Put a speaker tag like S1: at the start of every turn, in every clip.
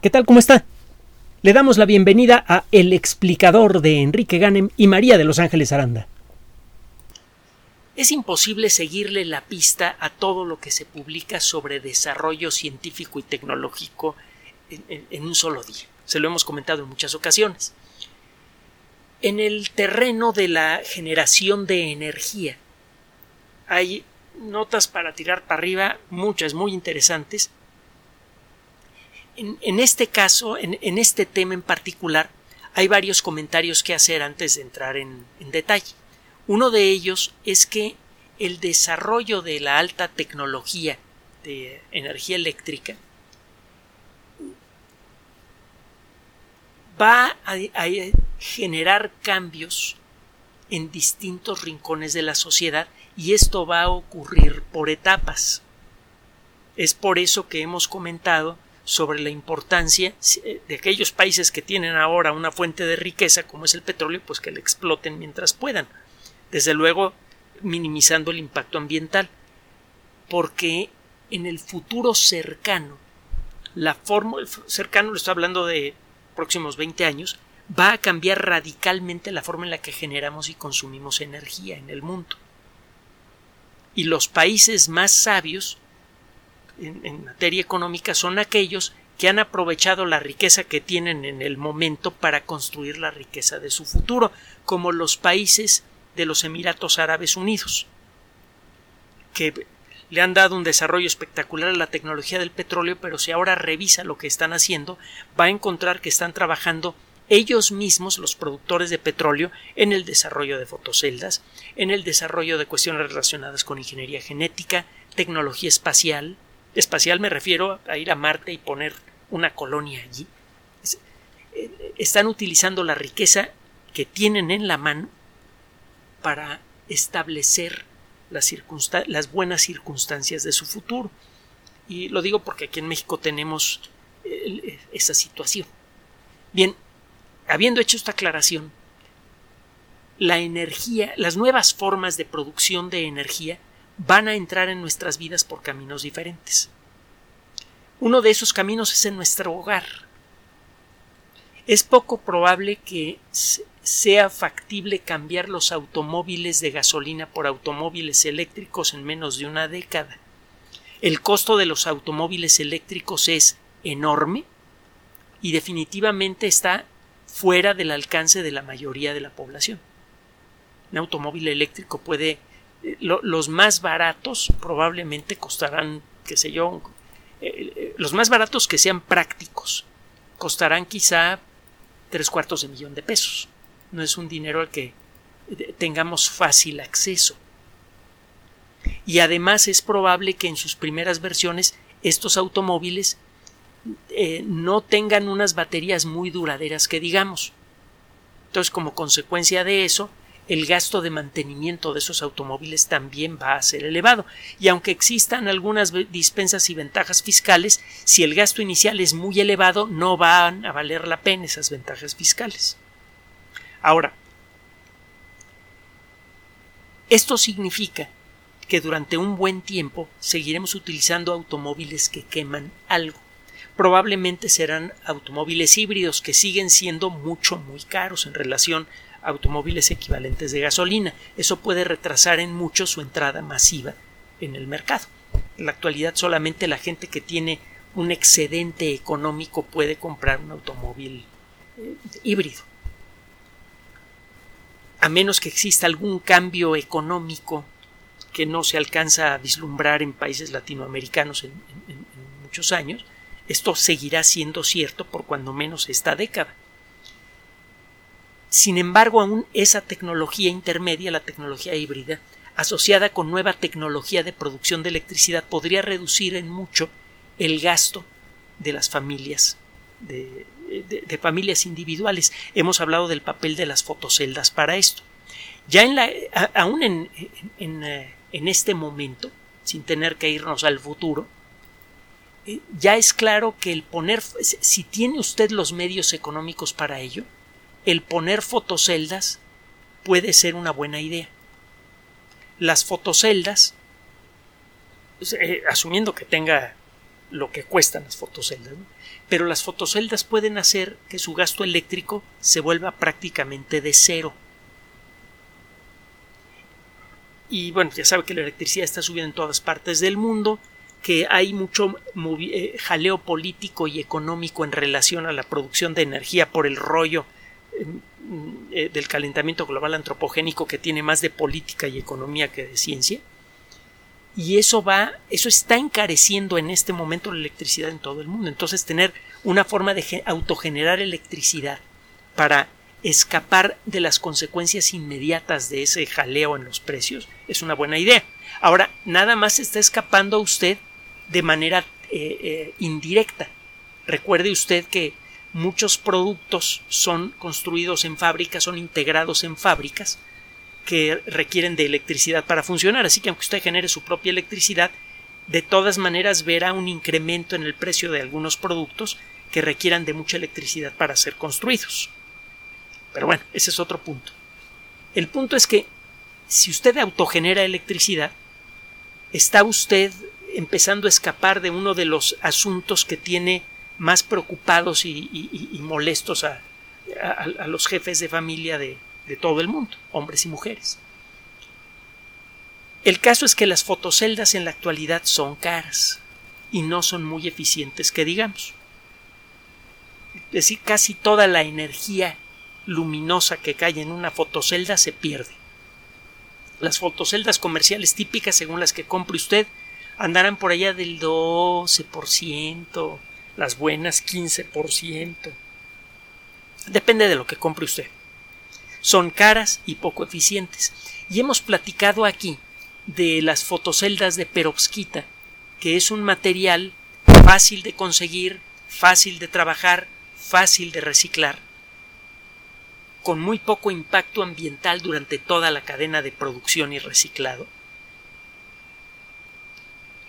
S1: ¿Qué tal? ¿Cómo está? Le damos la bienvenida a El explicador de Enrique Ganem y María de Los Ángeles Aranda. Es imposible seguirle la pista a todo lo que se publica sobre desarrollo científico y tecnológico en, en- en un solo día. Se lo hemos comentado en muchas ocasiones. En el terreno de la generación de energía hay notas para tirar para arriba, muchas muy interesantes. En, este caso, en, este tema en particular, hay varios comentarios que hacer antes de entrar en, detalle. Uno de ellos es que el desarrollo de la alta tecnología de energía eléctrica va a generar cambios en distintos rincones de la sociedad y esto va a ocurrir por etapas. Es por eso que hemos comentado sobre la importancia eh, de aquellos países que tienen ahora una fuente de riqueza como es el petróleo, pues que la exploten mientras puedan. Desde luego, minimizando el impacto ambiental. Porque en el futuro cercano, la forma cercano, le estoy hablando de próximos 20 años, va a cambiar radicalmente la forma en la que generamos y consumimos energía en el mundo. Y los países más sabios en, materia económica son aquellos que han aprovechado la riqueza que tienen en el momento para construir la riqueza de su futuro, como los países de los Emiratos Árabes Unidos, que le han dado un desarrollo espectacular a la tecnología del petróleo, pero si ahora revisa lo que están haciendo, va a encontrar que están trabajando ellos mismos, los productores de petróleo, en el desarrollo de fotoceldas, en el desarrollo de cuestiones relacionadas con ingeniería genética, tecnología espacial. Espacial me refiero a ir a Marte y poner una colonia allí. Están utilizando la riqueza que tienen en la mano para establecer las, buenas circunstancias de su futuro. Y lo digo porque aquí en México tenemos eh, esa situación. Bien, habiendo hecho esta aclaración, la energía, las nuevas formas de producción de energía van a entrar en nuestras vidas por caminos diferentes. Uno de esos caminos es en nuestro hogar. Es poco probable que sea factible cambiar los automóviles de gasolina por automóviles eléctricos en menos de una década. El costo de los automóviles eléctricos es enorme y definitivamente está fuera del alcance de la mayoría de la población. Un automóvil eléctrico puede lo, los más baratos probablemente costarán, qué sé yo, eh, los más baratos que sean prácticos costarán quizá tres cuartos de millón de pesos. No es un dinero al que tengamos fácil acceso. Y además es probable que en sus primeras versiones estos automóviles eh, no tengan unas baterías muy duraderas que digamos. Entonces, como consecuencia de eso, el gasto de mantenimiento de esos automóviles también va a ser elevado. Y aunque existan algunas dispensas y ventajas fiscales, si el gasto inicial es muy elevado, no van a valer la pena esas ventajas fiscales. Ahora, esto significa que durante un buen tiempo seguiremos utilizando automóviles que queman algo. Probablemente serán automóviles híbridos que siguen siendo mucho muy caros en relación a automóviles equivalentes de gasolina. Eso puede retrasar en mucho su entrada masiva en el mercado. En la actualidad solamente la gente que tiene un excedente económico puede comprar un automóvil eh, híbrido. A menos que exista algún cambio económico que no se alcanza a vislumbrar en países latinoamericanos en, en, en muchos años, esto seguirá siendo cierto por cuando menos esta década. Sin embargo, aún esa tecnología intermedia, la tecnología híbrida, asociada con nueva tecnología de producción de electricidad, podría reducir en mucho el gasto de las familias, de, familias individuales. Hemos hablado del papel de las fotoceldas para esto. Ya en la, aún en, en, en este momento, sin tener que irnos al futuro, ya es claro que el poner, si tiene usted los medios económicos para ello, el poner fotoceldas puede ser una buena idea. Las fotoceldas, eh, asumiendo que tenga lo que cuestan las fotoceldas, pero las fotoceldas pueden hacer que su gasto eléctrico se vuelva prácticamente de cero. Y bueno, ya sabe que la electricidad está subiendo en todas partes del mundo, que hay mucho eh, jaleo político y económico en relación a la producción de energía por el rollo eh, del calentamiento global antropogénico que tiene más de política y economía que de ciencia. Y eso va, eso está encareciendo en este momento la electricidad en todo el mundo. Entonces, tener una forma de autogenerar electricidad para escapar de las consecuencias inmediatas de ese jaleo en los precios es una buena idea. Ahora, nada más está escapando a usted de manera eh, eh, indirecta. Recuerde usted que muchos productos son construidos en fábricas, son integrados en fábricas que requieren de electricidad para funcionar. Así que aunque usted genere su propia electricidad, de todas maneras verá un incremento en el precio de algunos productos que requieran de mucha electricidad para ser construidos. Pero bueno, ese es otro punto. El punto es que si usted autogenera electricidad, está usted empezando a escapar de uno de los asuntos que tiene más preocupados y, molestos a, los jefes de familia de, todo el mundo, hombres y mujeres. El caso es que las fotoceldas en la actualidad son caras y no son muy eficientes, que digamos. Es decir, casi toda la energía luminosa que cae en una fotocelda se pierde. Las fotoceldas comerciales típicas, según las que compre usted, andarán por allá del 12%, las buenas 15%. Depende de lo que compre usted. Son caras y poco eficientes. Y hemos platicado aquí de las fotoceldas de perovskita, que es un material fácil de conseguir, fácil de trabajar, fácil de reciclar, con muy poco impacto ambiental durante toda la cadena de producción y reciclado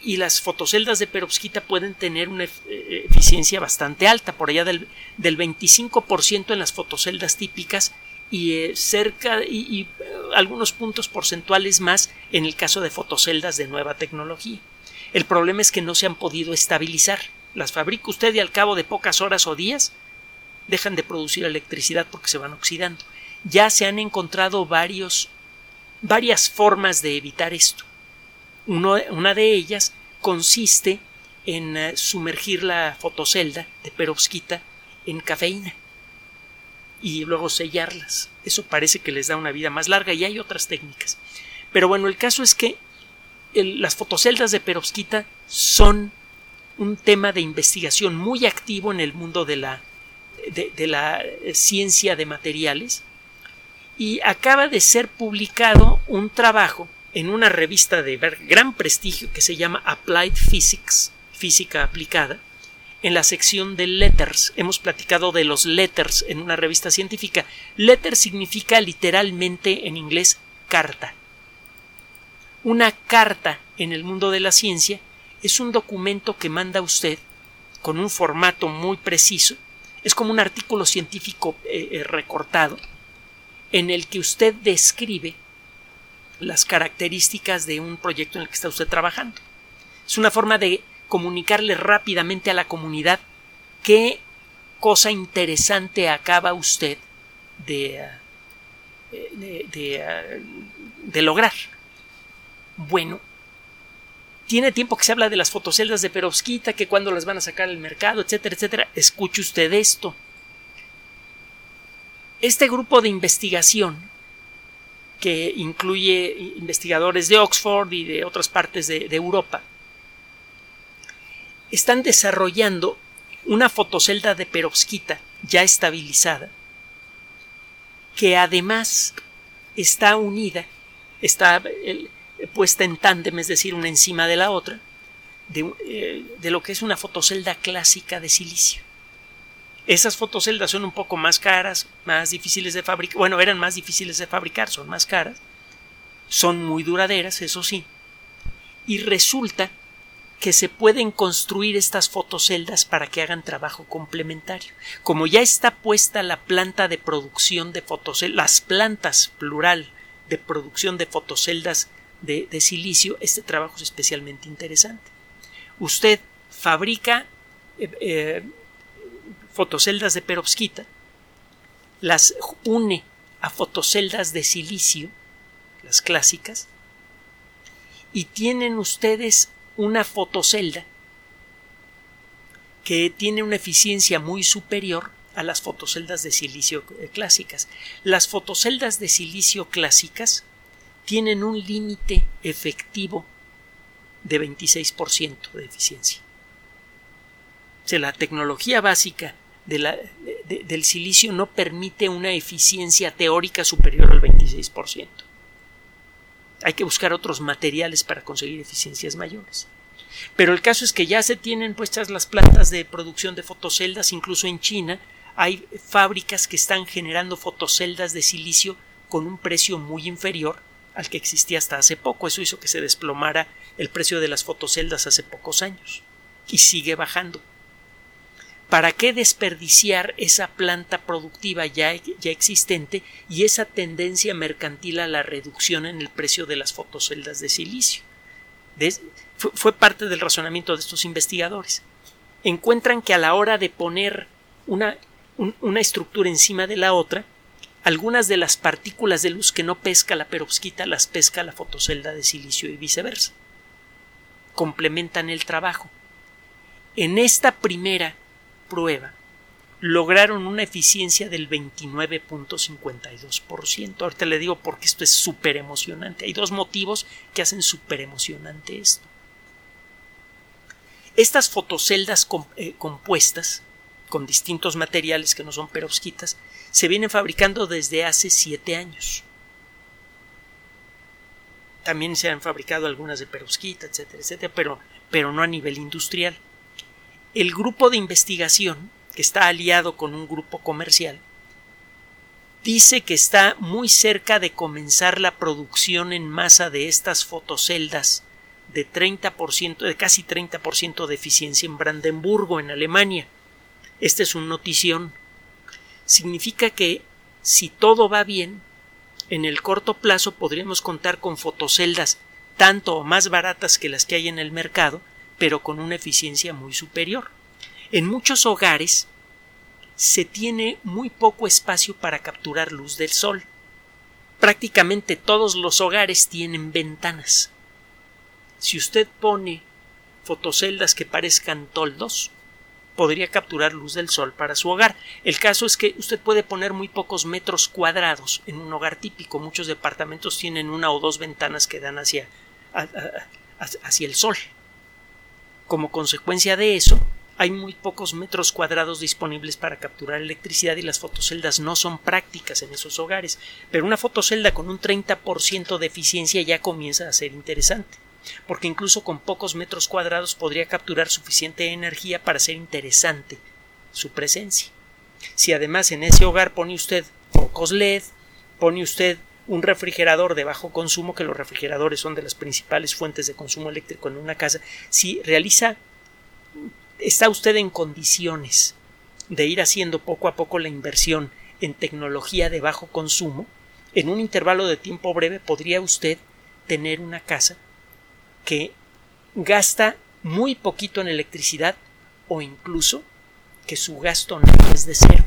S1: y las fotoceldas de perovskita pueden tener una eh, eficiencia bastante alta, por allá del, del 25% en las fotoceldas típicas y eh, cerca y, eh, algunos puntos porcentuales más en el caso de fotoceldas de nueva tecnología. El problema es que no se han podido estabilizar. Las fabrica usted y al cabo de pocas horas o días dejan de producir electricidad porque se van oxidando. Ya se han encontrado varios, varias formas de evitar esto una de ellas consiste en eh, sumergir la fotocelda de perovskita en cafeína y luego sellarlas. Eso parece que les da una vida más larga y hay otras técnicas. Pero bueno, el caso es que las fotoceldas de perovskita son un tema de investigación muy activo en el mundo de la, de la eh, ciencia de materiales y acaba de ser publicado un trabajo en una revista de gran prestigio que se llama Applied Physics, física aplicada, en la sección de letters. Hemos platicado de los letters en una revista científica. Letter significa literalmente en inglés carta. Una carta en el mundo de la ciencia es un documento que manda usted con un formato muy preciso. Es como un artículo científico eh, eh, recortado en el que usted describe las características de un proyecto en el que está usted trabajando. Es una forma de comunicarle rápidamente a la comunidad qué cosa interesante acaba usted de, de, lograr. Bueno, tiene tiempo que se habla de las fotoceldas de perovskita, que cuando las van a sacar al mercado, etcétera, etcétera. Escuche usted esto. Este grupo de investigación que incluye investigadores de Oxford y de otras partes de, Europa, están desarrollando una fotocelda de perovskita ya estabilizada, que además está unida, está puesta en tándem, es decir, una encima de la otra, de, eh, de lo que es una fotocelda clásica de silicio. Esas fotoceldas son un poco más caras, más difíciles de fabricar. Bueno, eran más difíciles de fabricar, son más caras. Son muy duraderas, eso sí. Y resulta que se pueden construir estas fotoceldas para que hagan trabajo complementario. Como ya está puesta la planta de producción de fotoceldas, las plantas plural de producción de fotoceldas de, silicio, este trabajo es especialmente interesante. Usted fabrica eh, eh, fotoceldas de perovskita, las une a fotoceldas de silicio, las clásicas, y tienen ustedes una fotocelda que tiene una eficiencia muy superior a las fotoceldas de silicio eh, clásicas. Las fotoceldas de silicio clásicas tienen un límite efectivo de 26% de eficiencia. O sea, la tecnología básica del silicio no permite una eficiencia teórica superior al 26%. Hay que buscar otros materiales para conseguir eficiencias mayores. Pero el caso es que ya se tienen puestas las plantas de producción de fotoceldas, incluso en China hay fábricas que están generando fotoceldas de silicio con un precio muy inferior al que existía hasta hace poco. Eso hizo que se desplomara el precio de las fotoceldas hace pocos años. Y sigue bajando. ¿Para qué desperdiciar esa planta productiva ya, ya, existente y esa tendencia mercantil a la reducción en el precio de las fotoceldas de silicio? fue, parte del razonamiento de estos investigadores. Encuentran que a la hora de poner una, una estructura encima de la otra, algunas de las partículas de luz que no pesca la perovskita las pesca la fotocelda de silicio y viceversa. Complementan el trabajo. En esta primera prueba lograron una eficiencia del 29.52%. Ahorita le digo porque esto es súper emocionante. Hay dos motivos que hacen súper emocionante esto. Estas fotoceldas eh, compuestas con distintos materiales que no son perovskitas se vienen fabricando desde hace siete años. También se han fabricado algunas de perovskita, etcétera, etcétera, pero, pero no a nivel industrial el grupo de investigación, que está aliado con un grupo comercial, dice que está muy cerca de comenzar la producción en masa de estas fotoceldas de 30%, de casi 30% de eficiencia en Brandenburgo, en Alemania. Este es un notición. Significa que si todo va bien, en el corto plazo podríamos contar con fotoceldas tanto o más baratas que las que hay en el mercado, pero con una eficiencia muy superior. En muchos hogares se tiene muy poco espacio para capturar luz del sol. Prácticamente todos los hogares tienen ventanas. Si usted pone fotoceldas que parezcan toldos, podría capturar luz del sol para su hogar. El caso es que usted puede poner muy pocos metros cuadrados en un hogar típico. Muchos departamentos tienen una o dos ventanas que dan hacia, hacia el sol. Como consecuencia de eso, hay muy pocos metros cuadrados disponibles para capturar electricidad y las fotoceldas no son prácticas en esos hogares. Pero una fotocelda con un 30% de eficiencia ya comienza a ser interesante, porque incluso con pocos metros cuadrados podría capturar suficiente energía para ser interesante su presencia. Si además en ese hogar pone usted pocos LED, pone usted un refrigerador de bajo consumo, que los refrigeradores son de las principales fuentes de consumo eléctrico en una casa, si realiza, está usted en condiciones de ir haciendo poco a poco la inversión en tecnología de bajo consumo, en un intervalo de tiempo breve podría usted tener una casa que gasta muy poquito en electricidad o incluso que su gasto no es de cero.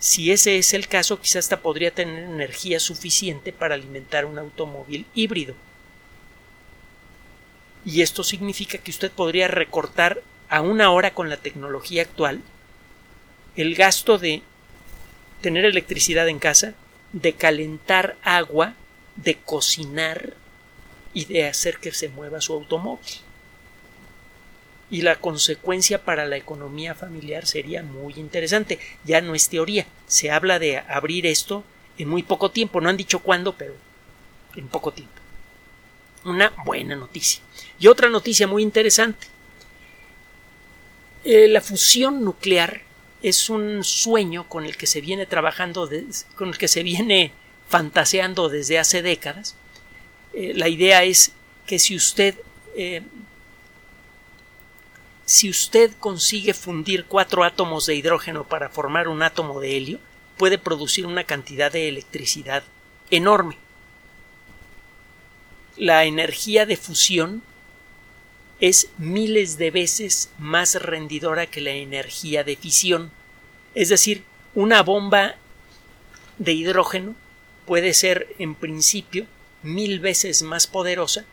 S1: Si ese es el caso, quizás hasta podría tener energía suficiente para alimentar un automóvil híbrido. Y esto significa que usted podría recortar a una hora con la tecnología actual el gasto de tener electricidad en casa, de calentar agua, de cocinar y de hacer que se mueva su automóvil y la consecuencia para la economía familiar sería muy interesante. Ya no es teoría, se habla de abrir esto en muy poco tiempo, no han dicho cuándo, pero en poco tiempo. Una buena noticia. Y otra noticia muy interesante. Eh, la fusión nuclear es un sueño con el que se viene trabajando, con el que se viene fantaseando desde hace décadas. Eh, la idea es que si usted eh, si usted consigue fundir cuatro átomos de hidrógeno para formar un átomo de helio, puede producir una cantidad de electricidad enorme. La energía de fusión es miles de veces más rendidora que la energía de fisión. Es decir, una bomba de hidrógeno puede ser en principio mil veces más poderosa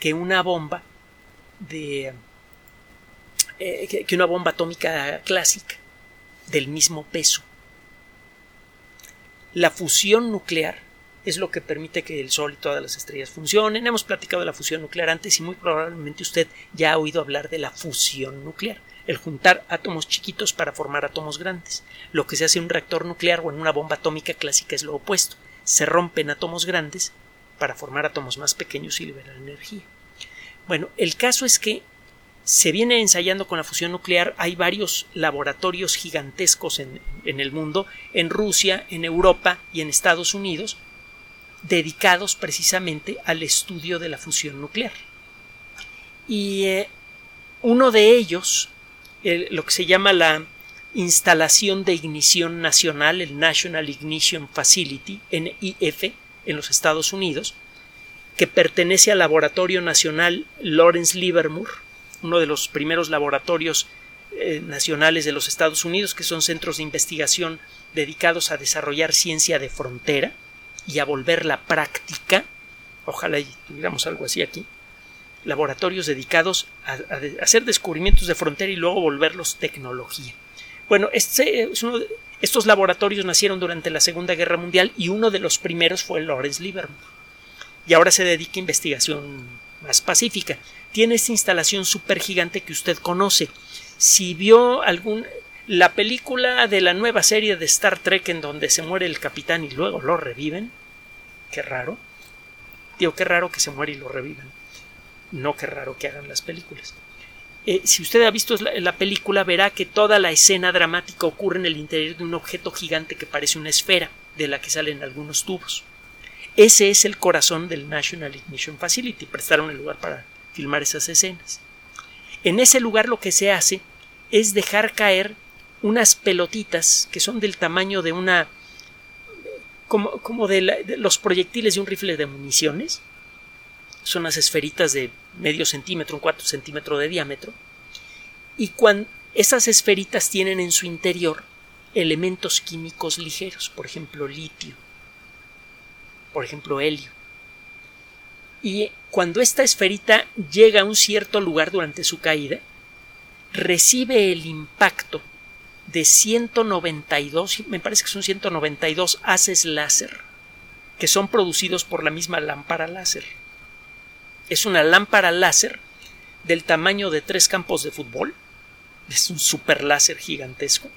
S1: que una bomba de eh, que una bomba atómica clásica del mismo peso. La fusión nuclear es lo que permite que el Sol y todas las estrellas funcionen. Hemos platicado de la fusión nuclear antes y muy probablemente usted ya ha oído hablar de la fusión nuclear, el juntar átomos chiquitos para formar átomos grandes. Lo que se hace en un reactor nuclear o en una bomba atómica clásica es lo opuesto. Se rompen átomos grandes para formar átomos más pequeños y liberar energía. Bueno, el caso es que se viene ensayando con la fusión nuclear. Hay varios laboratorios gigantescos en, en, el mundo, en Rusia, en Europa y en Estados Unidos, dedicados precisamente al estudio de la fusión nuclear. Y eh, uno de ellos, lo que se llama la instalación de ignición nacional, el National Ignition Facility, NIF, en los Estados Unidos, que pertenece al Laboratorio Nacional Lawrence Livermore, uno de los primeros laboratorios eh, nacionales de los Estados Unidos, que son centros de investigación dedicados a desarrollar ciencia de frontera y a volverla práctica. Ojalá tuviéramos algo así aquí. Laboratorios dedicados a, hacer descubrimientos de frontera y luego volverlos tecnología. Bueno, este estos laboratorios nacieron durante la Segunda Guerra Mundial y uno de los primeros fue Lawrence Livermore. Y ahora se dedica a investigación más pacífica. Tiene esta instalación gigante que usted conoce. Si vio algún la película de la nueva serie de Star Trek en donde se muere el capitán y luego lo reviven. Qué raro. Digo, qué raro que se muere y lo revivan. No qué raro que hagan las películas. Eh, si usted ha visto la, película, verá que toda la escena dramática ocurre en el interior de un objeto gigante que parece una esfera, de la que salen algunos tubos. Ese es el corazón del National Ignition Facility. Prestaron el lugar para filmar esas escenas. En ese lugar lo que se hace es dejar caer unas pelotitas que son del tamaño de una como, como de, los proyectiles de un rifle de municiones son unas esferitas de medio centímetro, un cuarto centímetro de diámetro y cuando esas esferitas tienen en su interior elementos químicos ligeros, por ejemplo litio, por ejemplo helio. Y cuando esta esferita llega a un cierto lugar durante su caída, recibe el impacto de 192, me parece que son 192 haces láser que son producidos por la misma lámpara láser. Es una lámpara láser del tamaño de tres campos de fútbol. Es un super láser gigantesco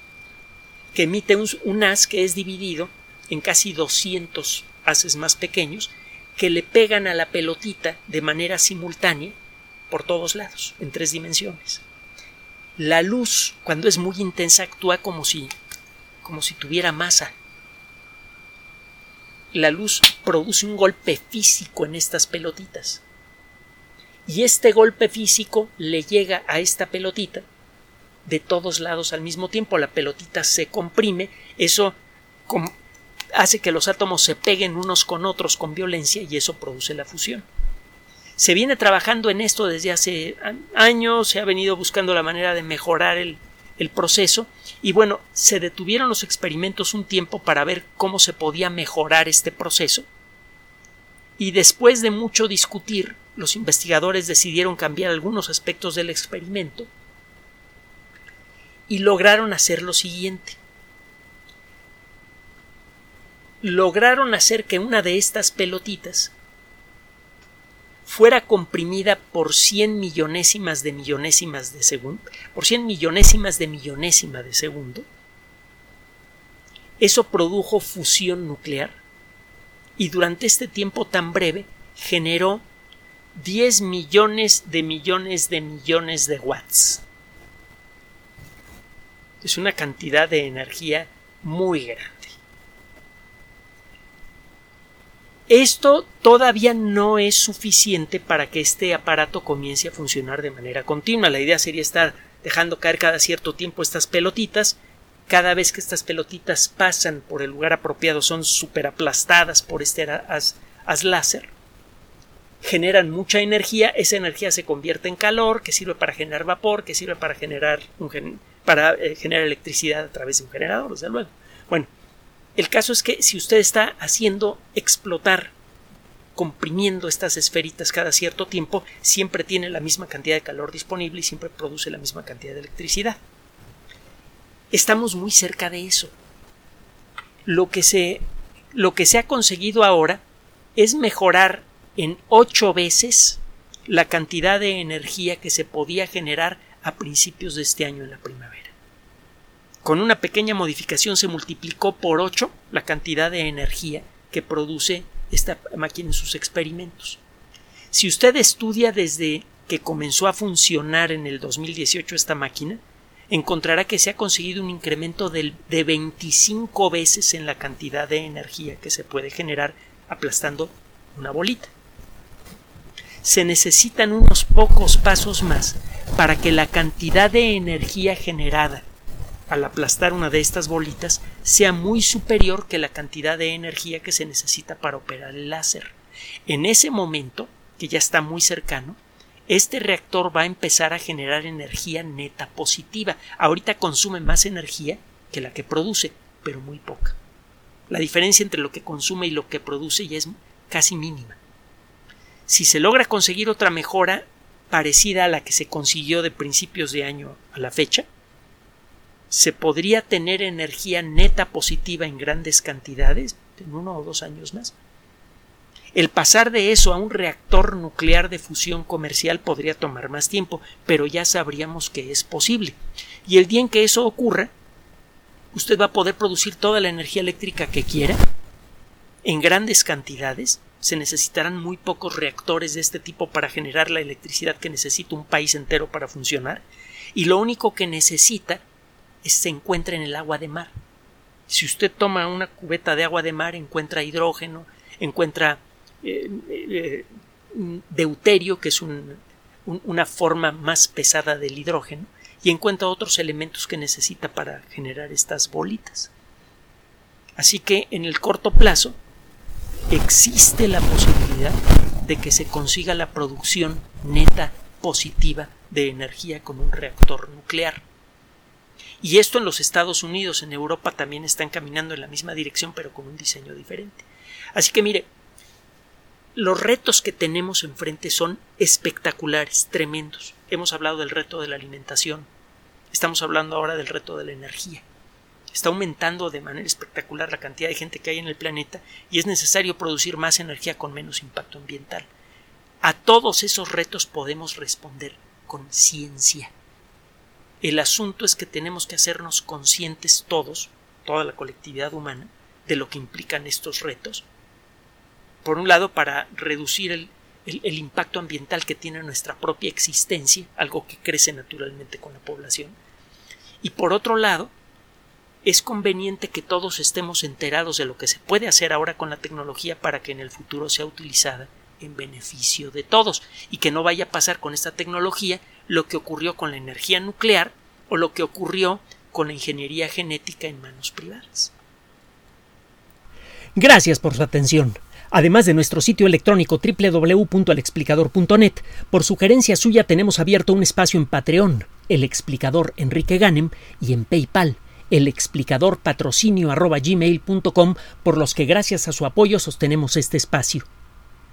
S1: que emite un, haz que es dividido en casi 200 haces más pequeños que le pegan a la pelotita de manera simultánea por todos lados, en tres dimensiones. La luz, cuando es muy intensa, actúa como si, como si tuviera masa. La luz produce un golpe físico en estas pelotitas. Y este golpe físico le llega a esta pelotita de todos lados al mismo tiempo. La pelotita se comprime, eso hace que los átomos se peguen unos con otros con violencia y eso produce la fusión. Se viene trabajando en esto desde hace años, se ha venido buscando la manera de mejorar el, proceso y bueno, se detuvieron los experimentos un tiempo para ver cómo se podía mejorar este proceso y después de mucho discutir, los investigadores decidieron cambiar algunos aspectos del experimento y lograron hacer lo siguiente. Lograron hacer que una de estas pelotitas fuera comprimida por cien millonésimas de millonésimas de segundo, por de de segundo, eso produjo fusión nuclear y durante este tiempo tan breve generó 10 millones de millones de millones de watts. Es una cantidad de energía muy grande. Esto todavía no es suficiente para que este aparato comience a funcionar de manera continua. La idea sería estar dejando caer cada cierto tiempo estas pelotitas. Cada vez que estas pelotitas pasan por el lugar apropiado son super aplastadas por este haz, láser. generan mucha energía, esa energía se convierte en calor, que sirve para generar vapor, que sirve para generar, para, eh, generar electricidad a través de un generador, desde luego. Bueno, el caso es que si usted está haciendo explotar, comprimiendo estas esferitas cada cierto tiempo, siempre tiene la misma cantidad de calor disponible y siempre produce la misma cantidad de electricidad. Estamos muy cerca de eso. Lo que se, lo que se ha conseguido ahora es mejorar en ocho veces la cantidad de energía que se podía generar a principios de este año en la primavera. Con una pequeña modificación se multiplicó por ocho la cantidad de energía que produce esta máquina en sus experimentos. Si usted estudia desde que comenzó a funcionar en el 2018 esta máquina, encontrará que se ha conseguido un incremento de 25 veces en la cantidad de energía que se puede generar aplastando una bolita se necesitan unos pocos pasos más para que la cantidad de energía generada al aplastar una de estas bolitas sea muy superior que la cantidad de energía que se necesita para operar el láser. En ese momento, que ya está muy cercano, este reactor va a empezar a generar energía neta positiva. Ahorita consume más energía que la que produce, pero muy poca. La diferencia entre lo que consume y lo que produce ya es casi mínima. Si se logra conseguir otra mejora parecida a la que se consiguió de principios de año a la fecha, se podría tener energía neta positiva en grandes cantidades en uno o dos años más. El pasar de eso a un reactor nuclear de fusión comercial podría tomar más tiempo, pero ya sabríamos que es posible. Y el día en que eso ocurra, usted va a poder producir toda la energía eléctrica que quiera en grandes cantidades se necesitarán muy pocos reactores de este tipo para generar la electricidad que necesita un país entero para funcionar y lo único que necesita es se encuentra en el agua de mar. Si usted toma una cubeta de agua de mar encuentra hidrógeno, encuentra eh, eh, deuterio, que es una forma más pesada del hidrógeno, y encuentra otros elementos que necesita para generar estas bolitas. Así que en el corto plazo existe la posibilidad de que se consiga la producción neta positiva de energía con un reactor nuclear. Y esto en los Estados Unidos, en Europa también están caminando en la misma dirección, pero con un diseño diferente. Así que mire, los retos que tenemos enfrente son espectaculares, tremendos. Hemos hablado del reto de la alimentación, estamos hablando ahora del reto de la energía. Está aumentando de manera espectacular la cantidad de gente que hay en el planeta y es necesario producir más energía con menos impacto ambiental. A todos esos retos podemos responder con ciencia. El asunto es que tenemos que hacernos conscientes todos, toda la colectividad humana, de lo que implican estos retos. Por un lado, para reducir el, impacto ambiental que tiene nuestra propia existencia, algo que crece naturalmente con la población. Y por otro lado, es conveniente que todos estemos enterados de lo que se puede hacer ahora con la tecnología para que en el futuro sea utilizada en beneficio de todos y que no vaya a pasar con esta tecnología lo que ocurrió con la energía nuclear o lo que ocurrió con la ingeniería genética en manos privadas.
S2: Gracias por su atención. Además de nuestro sitio electrónico www.alexplicador.net, por sugerencia suya tenemos abierto un espacio en Patreon, el explicador Enrique Ganem, y en PayPal, el explicador patrocinio por los que gracias a su apoyo sostenemos este espacio.